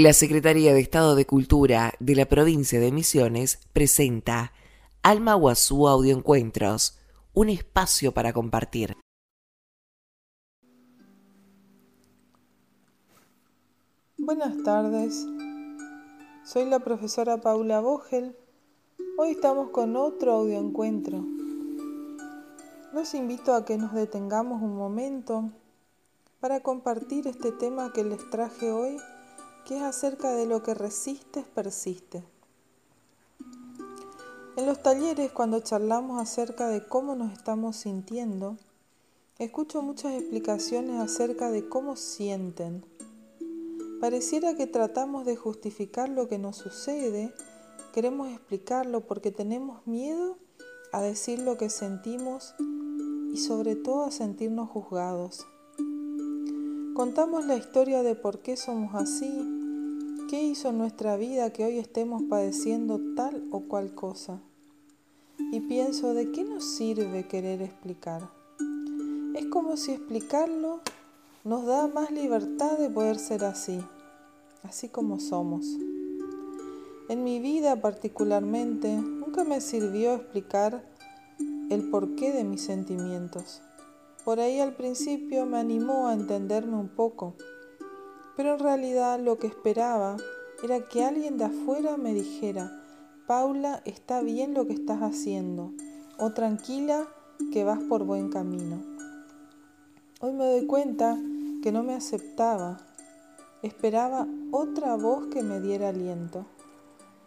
La Secretaría de Estado de Cultura de la provincia de Misiones presenta Alma Guazú Audioencuentros, un espacio para compartir. Buenas tardes, soy la profesora Paula Vogel. Hoy estamos con otro audioencuentro. Los invito a que nos detengamos un momento para compartir este tema que les traje hoy que es acerca de lo que resistes persiste. En los talleres, cuando charlamos acerca de cómo nos estamos sintiendo, escucho muchas explicaciones acerca de cómo sienten. Pareciera que tratamos de justificar lo que nos sucede, queremos explicarlo porque tenemos miedo a decir lo que sentimos y sobre todo a sentirnos juzgados. Contamos la historia de por qué somos así, ¿Qué hizo nuestra vida que hoy estemos padeciendo tal o cual cosa? Y pienso, ¿de qué nos sirve querer explicar? Es como si explicarlo nos da más libertad de poder ser así, así como somos. En mi vida particularmente, nunca me sirvió explicar el porqué de mis sentimientos. Por ahí al principio me animó a entenderme un poco pero en realidad lo que esperaba era que alguien de afuera me dijera, Paula, está bien lo que estás haciendo, o tranquila que vas por buen camino. Hoy me doy cuenta que no me aceptaba, esperaba otra voz que me diera aliento.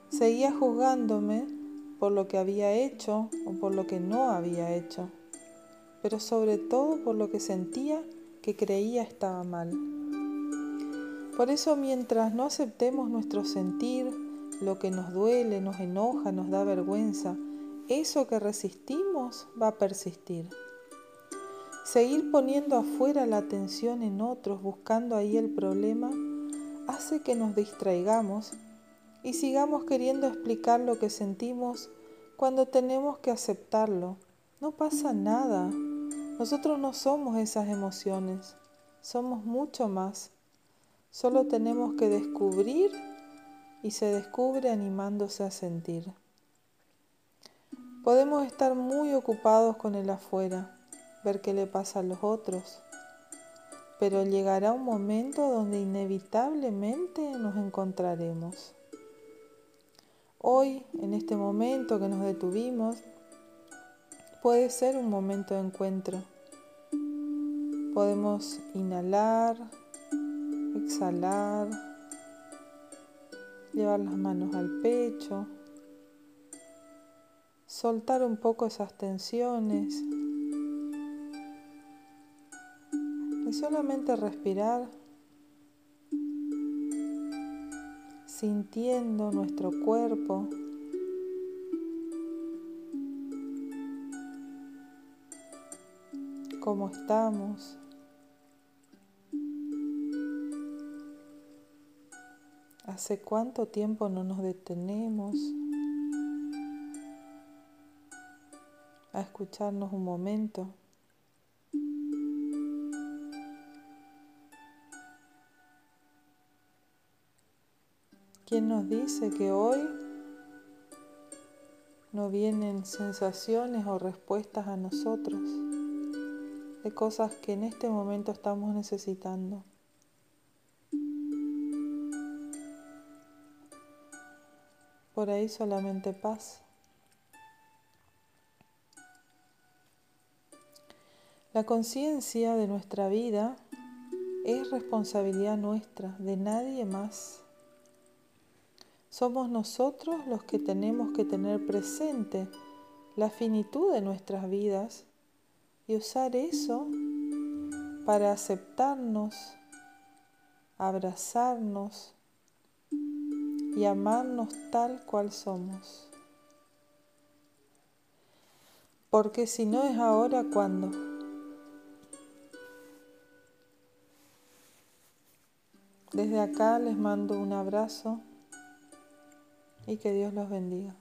Seguía juzgándome por lo que había hecho o por lo que no había hecho, pero sobre todo por lo que sentía que creía estaba mal. Por eso mientras no aceptemos nuestro sentir, lo que nos duele, nos enoja, nos da vergüenza, eso que resistimos va a persistir. Seguir poniendo afuera la atención en otros, buscando ahí el problema, hace que nos distraigamos y sigamos queriendo explicar lo que sentimos cuando tenemos que aceptarlo. No pasa nada. Nosotros no somos esas emociones, somos mucho más. Solo tenemos que descubrir y se descubre animándose a sentir. Podemos estar muy ocupados con el afuera, ver qué le pasa a los otros, pero llegará un momento donde inevitablemente nos encontraremos. Hoy, en este momento que nos detuvimos, puede ser un momento de encuentro. Podemos inhalar, exhalar, llevar las manos al pecho, soltar un poco esas tensiones y solamente respirar sintiendo nuestro cuerpo. cómo estamos. ¿Hace cuánto tiempo no nos detenemos a escucharnos un momento? ¿Quién nos dice que hoy no vienen sensaciones o respuestas a nosotros de cosas que en este momento estamos necesitando? Por ahí solamente paz. La conciencia de nuestra vida es responsabilidad nuestra, de nadie más. Somos nosotros los que tenemos que tener presente la finitud de nuestras vidas y usar eso para aceptarnos, abrazarnos, y amarnos tal cual somos. Porque si no es ahora, ¿cuándo? Desde acá les mando un abrazo y que Dios los bendiga.